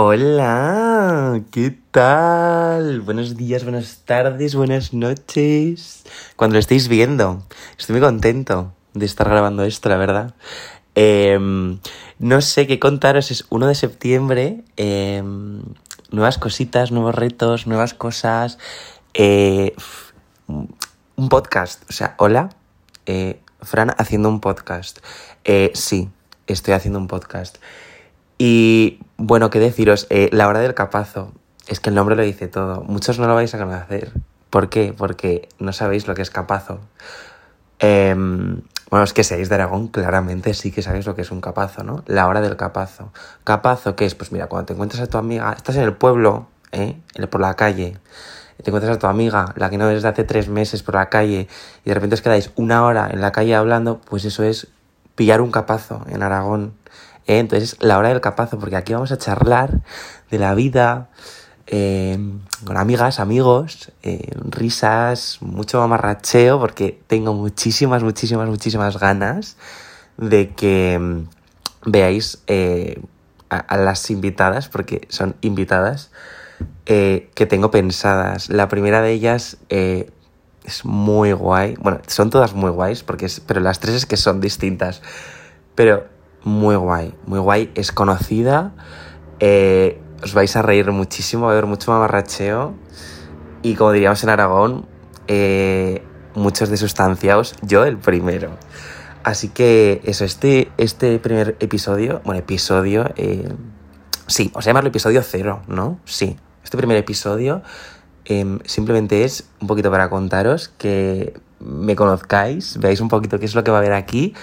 Hola, ¿qué tal? Buenos días, buenas tardes, buenas noches. Cuando lo estéis viendo, estoy muy contento de estar grabando esto, la verdad. Em, no sé qué contaros, es 1 de septiembre. Em, nuevas cositas, nuevos retos, nuevas cosas. Eh, un podcast, o sea, hola, eh, Fran haciendo un podcast. Eh, sí, estoy haciendo un podcast. Y bueno, qué deciros, eh, la hora del capazo, es que el nombre lo dice todo. Muchos no lo vais a conocer. ¿Por qué? Porque no sabéis lo que es capazo. Em, bueno, es que seáis de Aragón, claramente sí que sabéis lo que es un capazo, ¿no? La hora del capazo. ¿Capazo qué es? Pues mira, cuando te encuentras a tu amiga, estás en el pueblo, ¿eh? Por la calle, te encuentras a tu amiga, la que no ves desde hace tres meses por la calle, y de repente os quedáis una hora en la calle hablando, pues eso es pillar un capazo en Aragón. ¿Eh? Entonces, la hora del capazo, porque aquí vamos a charlar de la vida, eh, con amigas, amigos, eh, risas, mucho mamarracheo, porque tengo muchísimas, muchísimas, muchísimas ganas de que mm, veáis a, las invitadas, porque son invitadas, que tengo pensadas. La primera de ellas es muy guay. Bueno, son todas muy guays, porque es, pero las tres es que son distintas. Pero muy guay, muy guay. Es conocida. Eh, os vais a reír muchísimo, va a haber mucho mamarracheo. Y como diríamos en Aragón, eh, muchos de sustanciaos, yo el primero. Así que eso, este, este primer episodio, bueno, episodio, eh, sí, os llamarlo episodio cero, ¿no? Sí, este primer episodio em, simplemente es un poquito para contaros que me conozcáis, veáis un poquito qué es lo que va a haber aquí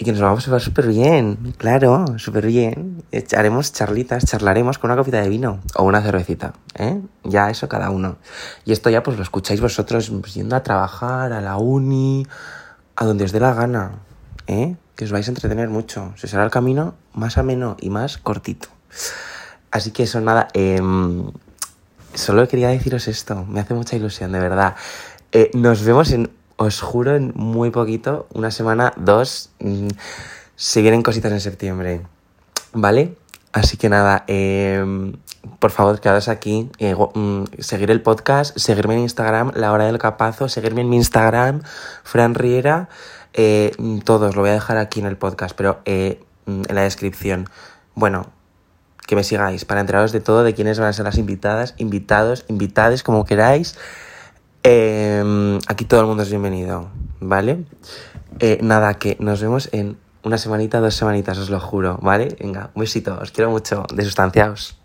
y que nos vamos a ver súper bien, claro, súper bien. Haremos charlitas, charlaremos con una copita de vino o una cervecita, ¿eh? Ya eso cada uno. Y esto ya pues lo escucháis vosotros pues, yendo a trabajar, a la uni, a donde os dé la gana, ¿eh? Que os vais a entretener mucho. Se será el camino más ameno y más cortito. Así que eso nada, em, solo quería deciros esto, me hace mucha ilusión, de verdad. Eh, nos vemos en os juro en muy poquito, una semana, dos, mm, se vienen cositas en septiembre, ¿vale? Así que nada, em, por favor, quedaos aquí, eh, mm, seguir el podcast, seguirme en Instagram, La Hora del Capazo, seguirme en mi Instagram, Fran Riera, eh, mm, todos, lo voy a dejar aquí en el podcast, pero eh, en la descripción. Bueno, que me sigáis para enteraros de todo, de quiénes van a ser las invitadas, invitados, invitades, como queráis. Em, aquí todo el mundo es bienvenido, ¿vale? Eh, nada, que nos vemos en una semanita, dos semanitas, os lo juro, ¿vale? Venga, un besito, os quiero mucho, de sustanciaos.